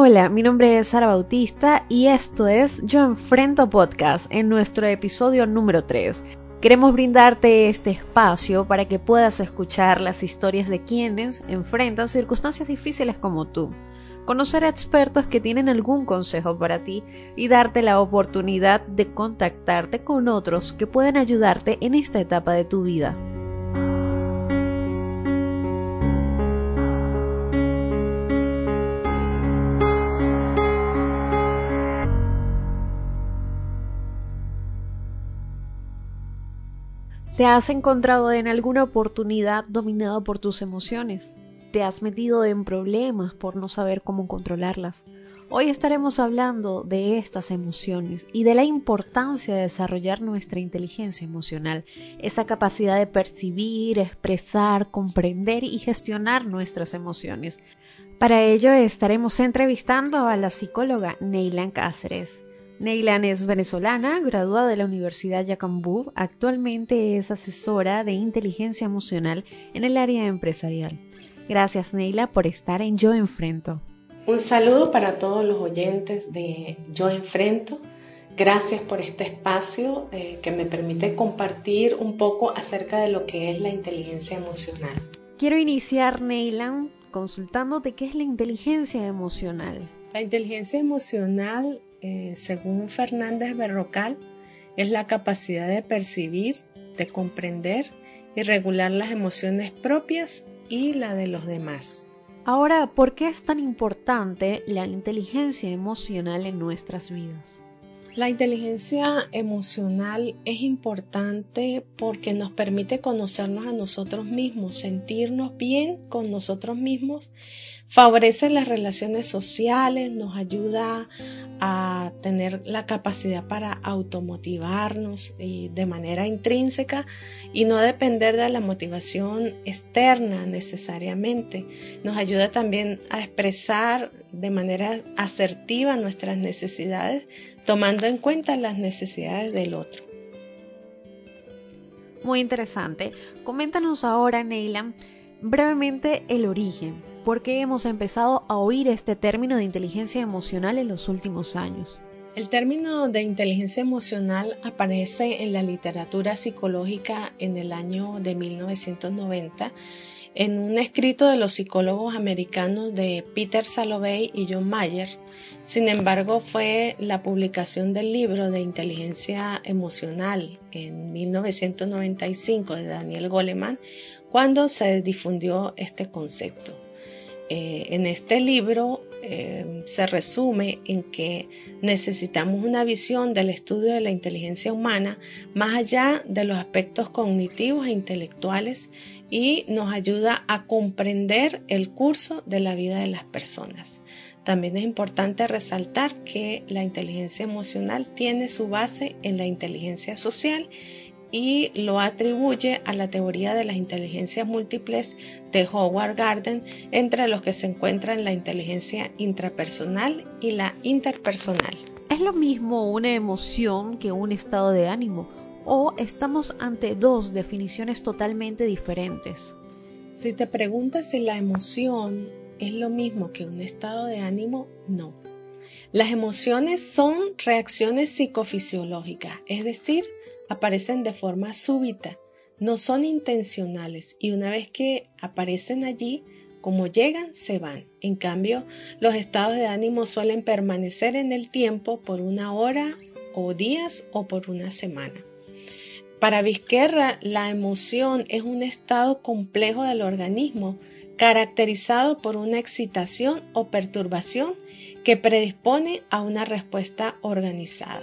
Hola, mi nombre es Sara Bautista y esto es Yo Enfrento Podcast en nuestro episodio número 3. Queremos brindarte este espacio para que puedas escuchar las historias de quienes enfrentan circunstancias difíciles como tú, conocer a expertos que tienen algún consejo para ti y darte la oportunidad de contactarte con otros que pueden ayudarte en esta etapa de tu vida. ¿Te has encontrado en alguna oportunidad dominado por tus emociones? ¿Te has metido en problemas por no saber cómo controlarlas? Hoy estaremos hablando de estas emociones y de la importancia de desarrollar nuestra inteligencia emocional, esa capacidad de percibir, expresar, comprender y gestionar nuestras emociones. Para ello estaremos entrevistando a la psicóloga Neylan Cáceres. Neylan es venezolana, graduada de la Universidad Yacambú, actualmente es asesora de inteligencia emocional en el área empresarial. Gracias Neila por estar en Yo Enfrento. Un saludo para todos los oyentes de Yo Enfrento. Gracias por este espacio eh, que me permite compartir un poco acerca de lo que es la inteligencia emocional. Quiero iniciar, Neylan, consultándote qué es la inteligencia emocional. La inteligencia emocional eh, según Fernández Berrocal, es la capacidad de percibir, de comprender y regular las emociones propias y la de los demás. Ahora, ¿por qué es tan importante la inteligencia emocional en nuestras vidas? La inteligencia emocional es importante porque nos permite conocernos a nosotros mismos, sentirnos bien con nosotros mismos, favorece las relaciones sociales, nos ayuda a tener la capacidad para automotivarnos y de manera intrínseca y no depender de la motivación externa necesariamente. Nos ayuda también a expresar de manera asertiva nuestras necesidades tomando en cuenta las necesidades del otro. Muy interesante. Coméntanos ahora, Neila, brevemente el origen. ¿Por qué hemos empezado a oír este término de inteligencia emocional en los últimos años? El término de inteligencia emocional aparece en la literatura psicológica en el año de 1990 en un escrito de los psicólogos americanos de Peter Salovey y John Mayer. Sin embargo, fue la publicación del libro de inteligencia emocional en 1995 de Daniel Goleman cuando se difundió este concepto. Eh, en este libro eh, se resume en que necesitamos una visión del estudio de la inteligencia humana más allá de los aspectos cognitivos e intelectuales y nos ayuda a comprender el curso de la vida de las personas. También es importante resaltar que la inteligencia emocional tiene su base en la inteligencia social y lo atribuye a la teoría de las inteligencias múltiples de Howard Garden, entre los que se encuentran la inteligencia intrapersonal y la interpersonal. ¿Es lo mismo una emoción que un estado de ánimo? ¿O estamos ante dos definiciones totalmente diferentes? Si te preguntas si la emoción es lo mismo que un estado de ánimo, no. Las emociones son reacciones psicofisiológicas, es decir, aparecen de forma súbita, no son intencionales y una vez que aparecen allí, como llegan, se van. En cambio, los estados de ánimo suelen permanecer en el tiempo por una hora o días o por una semana. Para Vizquerra, la emoción es un estado complejo del organismo caracterizado por una excitación o perturbación que predispone a una respuesta organizada.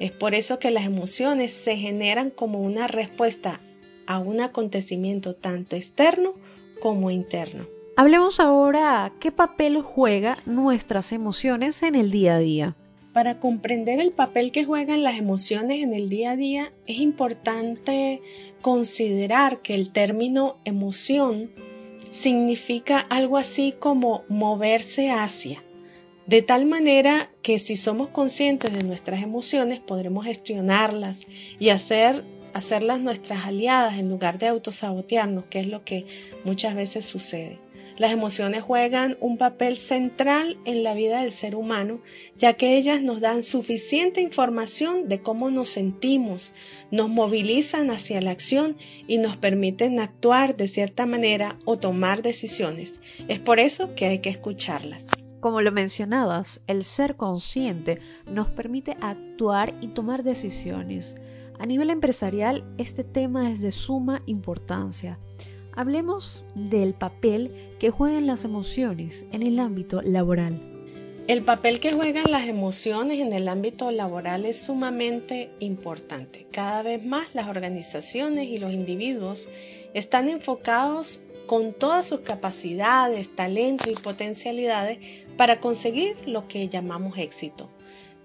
Es por eso que las emociones se generan como una respuesta a un acontecimiento tanto externo como interno. Hablemos ahora qué papel juegan nuestras emociones en el día a día. Para comprender el papel que juegan las emociones en el día a día es importante considerar que el término emoción significa algo así como moverse hacia, de tal manera que si somos conscientes de nuestras emociones podremos gestionarlas y hacer, hacerlas nuestras aliadas en lugar de autosabotearnos, que es lo que muchas veces sucede. Las emociones juegan un papel central en la vida del ser humano, ya que ellas nos dan suficiente información de cómo nos sentimos, nos movilizan hacia la acción y nos permiten actuar de cierta manera o tomar decisiones. Es por eso que hay que escucharlas. Como lo mencionabas, el ser consciente nos permite actuar y tomar decisiones. A nivel empresarial, este tema es de suma importancia. Hablemos del papel que juegan las emociones en el ámbito laboral. El papel que juegan las emociones en el ámbito laboral es sumamente importante. Cada vez más las organizaciones y los individuos están enfocados con todas sus capacidades, talentos y potencialidades para conseguir lo que llamamos éxito.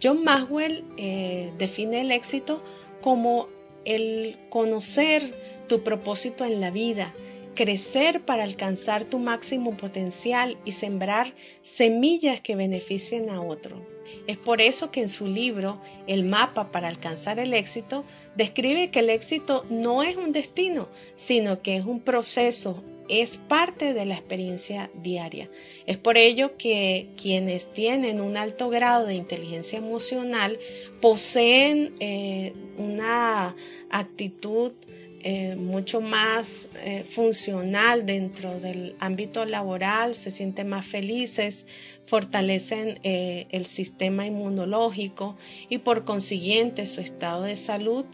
John Maxwell eh, define el éxito como el conocer tu propósito en la vida, crecer para alcanzar tu máximo potencial y sembrar semillas que beneficien a otro. Es por eso que en su libro El mapa para alcanzar el éxito describe que el éxito no es un destino, sino que es un proceso, es parte de la experiencia diaria. Es por ello que quienes tienen un alto grado de inteligencia emocional poseen eh, una actitud eh, mucho más eh, funcional dentro del ámbito laboral, se sienten más felices, fortalecen eh, el sistema inmunológico y por consiguiente su estado de salud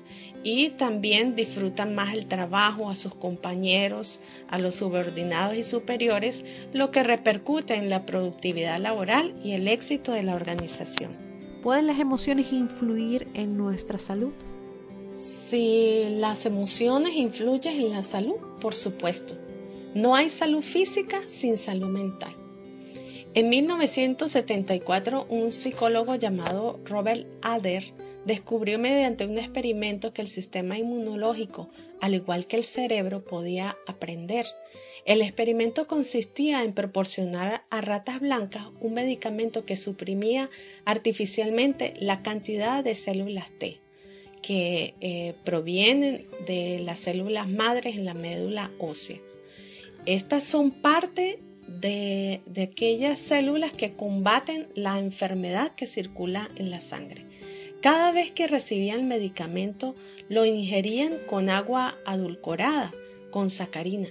y también disfrutan más el trabajo a sus compañeros, a los subordinados y superiores, lo que repercute en la productividad laboral y el éxito de la organización. ¿Pueden las emociones influir en nuestra salud? Si las emociones influyen en la salud, por supuesto. No hay salud física sin salud mental. En 1974, un psicólogo llamado Robert Adler descubrió mediante un experimento que el sistema inmunológico, al igual que el cerebro, podía aprender. El experimento consistía en proporcionar a ratas blancas un medicamento que suprimía artificialmente la cantidad de células T que eh, provienen de las células madres en la médula ósea. Estas son parte de, de aquellas células que combaten la enfermedad que circula en la sangre. Cada vez que recibían medicamento, lo ingerían con agua adulcorada, con sacarina.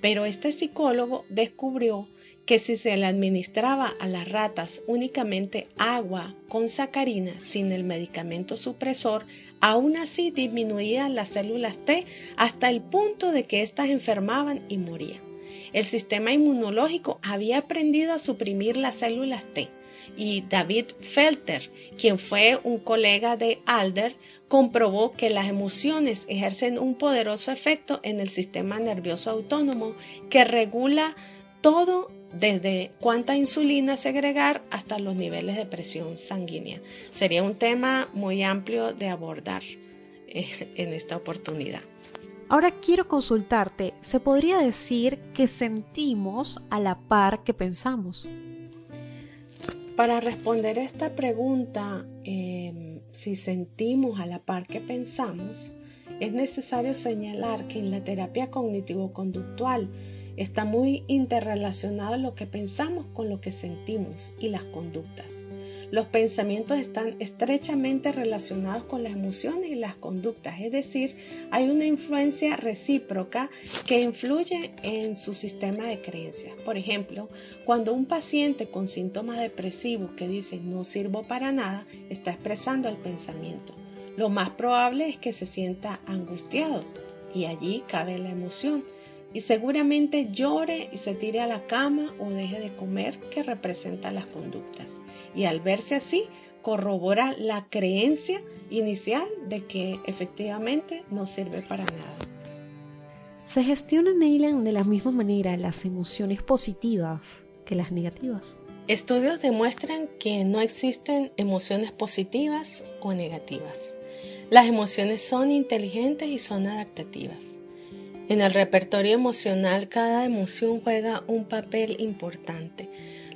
Pero este psicólogo descubrió que si se le administraba a las ratas únicamente agua con sacarina sin el medicamento supresor, aún así disminuían las células T hasta el punto de que éstas enfermaban y morían. El sistema inmunológico había aprendido a suprimir las células T y David Felter, quien fue un colega de Alder, comprobó que las emociones ejercen un poderoso efecto en el sistema nervioso autónomo que regula todo desde cuánta insulina segregar hasta los niveles de presión sanguínea. Sería un tema muy amplio de abordar eh, en esta oportunidad. Ahora quiero consultarte, ¿se podría decir que sentimos a la par que pensamos? Para responder esta pregunta, em, si sentimos a la par que pensamos, es necesario señalar que en la terapia cognitivo-conductual Está muy interrelacionado lo que pensamos con lo que sentimos y las conductas. Los pensamientos están estrechamente relacionados con las emociones y las conductas, es decir, hay una influencia recíproca que influye en su sistema de creencias. Por ejemplo, cuando un paciente con síntomas depresivos que dice no sirvo para nada está expresando el pensamiento, lo más probable es que se sienta angustiado y allí cabe la emoción y seguramente llore y se tire a la cama o deje de comer que representa las conductas. Y al verse así, corrobora la creencia inicial de que efectivamente no sirve para nada. ¿Se gestionan, Neyland, de la misma manera las emociones positivas que las negativas? Estudios demuestran que no existen emociones positivas o negativas. Las emociones son inteligentes y son adaptativas. En el repertorio emocional cada emoción juega un papel importante.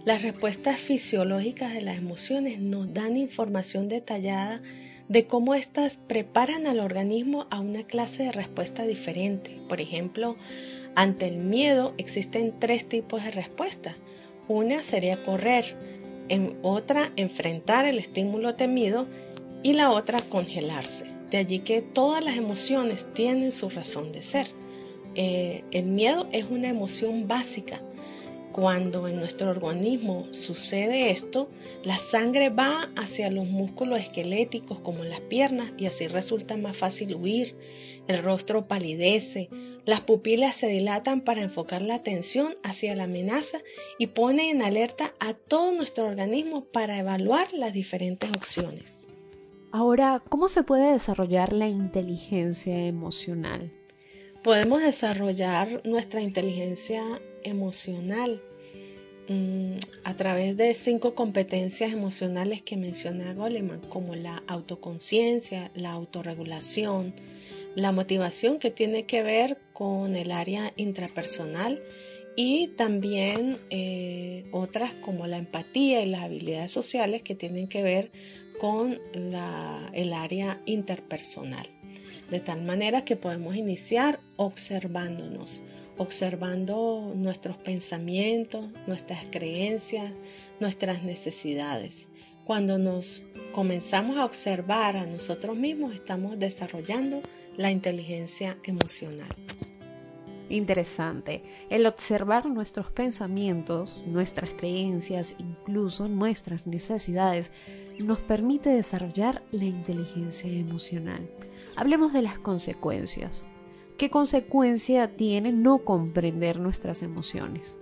Las respuestas fisiológicas de las emociones nos dan información detallada de cómo éstas preparan al organismo a una clase de respuesta diferente. Por ejemplo, Ante el miedo existen tres tipos de respuestas. Una sería correr, en otra enfrentar el estímulo temido y la otra congelarse. De allí que todas las emociones tienen su razón de ser. Eh, el miedo es una emoción básica. Cuando en nuestro organismo sucede esto, la sangre va hacia los músculos esqueléticos como las piernas y así resulta más fácil huir. El rostro palidece, las pupilas se dilatan para enfocar la atención hacia la amenaza y pone en alerta a todo nuestro organismo para evaluar las diferentes opciones. Ahora, ¿cómo se puede desarrollar la inteligencia emocional? Podemos desarrollar nuestra inteligencia emocional mm, a través de cinco competencias emocionales que menciona Goleman, como la autoconciencia, la autorregulación, la motivación que tiene que ver con el área intrapersonal y también eh, otras como la empatía y las habilidades sociales que tienen que ver con el área interpersonal. De tal manera que podemos iniciar observándonos, observando nuestros pensamientos, nuestras creencias, nuestras necesidades. Cuando nos comenzamos a observar a nosotros mismos, estamos desarrollando la inteligencia emocional. Interesante. El observar nuestros pensamientos, nuestras creencias, incluso nuestras necesidades, nos permite desarrollar la inteligencia emocional. Hablemos de las consecuencias. ¿Qué consecuencia tiene no comprender nuestras emociones?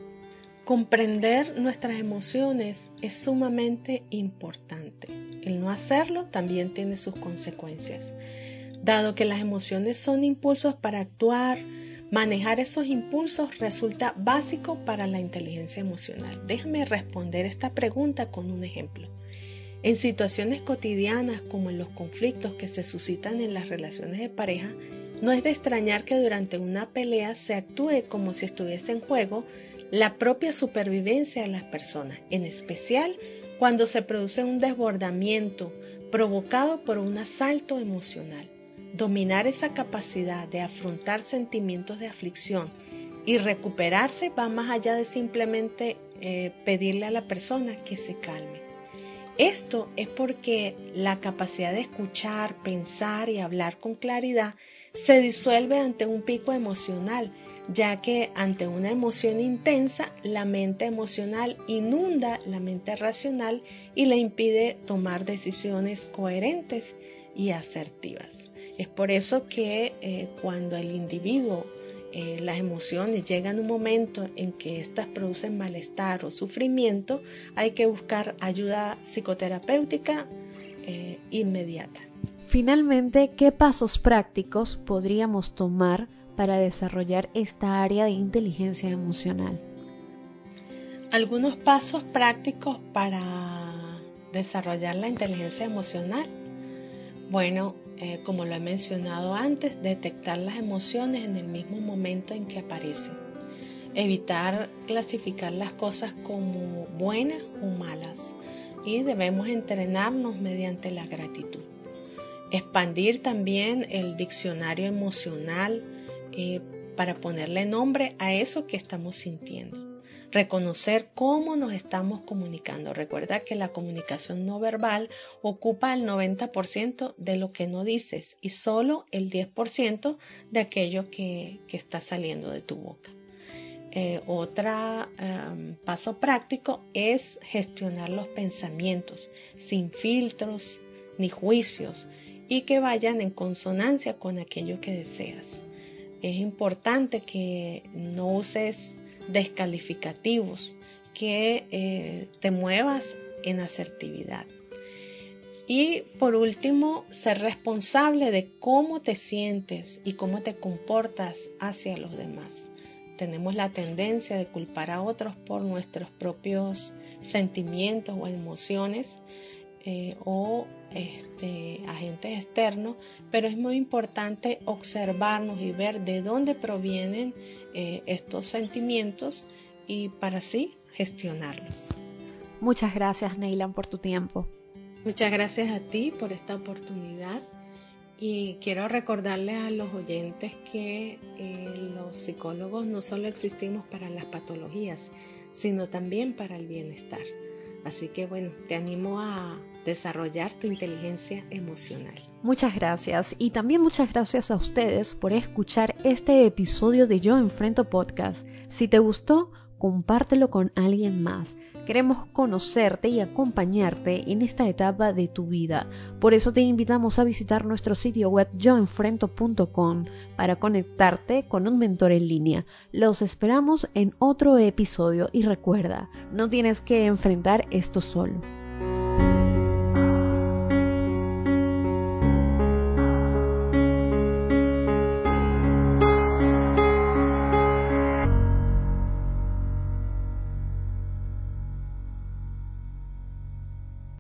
Comprender nuestras emociones es sumamente importante. El no hacerlo también tiene sus consecuencias. Dado que las emociones son impulsos para actuar, manejar esos impulsos resulta básico para la inteligencia emocional. Déjame responder esta pregunta con un ejemplo. En situaciones cotidianas como en los conflictos que se suscitan en las relaciones de pareja, no es de extrañar que durante una pelea se actúe como si estuviese en juego la propia supervivencia de las personas, en especial cuando se produce un desbordamiento provocado por un asalto emocional. Dominar esa capacidad de afrontar sentimientos de aflicción y recuperarse va más allá de simplemente eh, pedirle a la persona que se calme. Esto es porque la capacidad de escuchar, pensar y hablar con claridad se disuelve ante un pico emocional, ya que ante una emoción intensa la mente emocional inunda la mente racional y le impide tomar decisiones coherentes y asertivas. Es por eso que eh, cuando el individuo, eh, las emociones llegan un momento en que éstas producen malestar o sufrimiento, hay que buscar ayuda psicoterapéutica eh, inmediata. Finalmente, ¿qué pasos prácticos podríamos tomar para desarrollar esta área de inteligencia emocional? Algunos pasos prácticos para desarrollar la inteligencia emocional. Bueno, eh, como lo he mencionado antes, detectar las emociones en el mismo momento en que aparecen. Evitar clasificar las cosas como buenas o malas y debemos entrenarnos mediante la gratitud. Expandir también el diccionario emocional eh, para ponerle nombre a eso que estamos sintiendo reconocer cómo nos estamos comunicando. Recuerda que la comunicación no verbal ocupa el 90% de lo que no dices y solo el 10% de aquello que, está saliendo de tu boca. Eh, otro em, paso práctico es gestionar los pensamientos sin filtros ni juicios y que vayan en consonancia con aquello que deseas. Es importante que no uses descalificativos, que eh, te muevas en asertividad. Y por último, ser responsable de cómo te sientes y cómo te comportas hacia los demás. Tenemos la tendencia de culpar a otros por nuestros propios sentimientos o emociones eh, o este, agentes externos, pero es muy importante observarnos y ver de dónde provienen eh, estos sentimientos y para así gestionarlos. Muchas gracias, Neylan, por tu tiempo. Muchas gracias a ti por esta oportunidad Y quiero recordarles a los oyentes que eh, los psicólogos no solo existimos para las patologías, sino también para el bienestar. Así que bueno, te animo a desarrollar tu inteligencia emocional. Muchas gracias y también muchas gracias a ustedes por escuchar este episodio de Yo Enfrento Podcast. Si te gustó, compártelo con alguien más. Queremos conocerte y acompañarte en esta etapa de tu vida. Por eso te invitamos a visitar nuestro sitio web yoenfrento.com para conectarte con un mentor en línea. Los esperamos en otro episodio y recuerda, no tienes que enfrentar esto solo.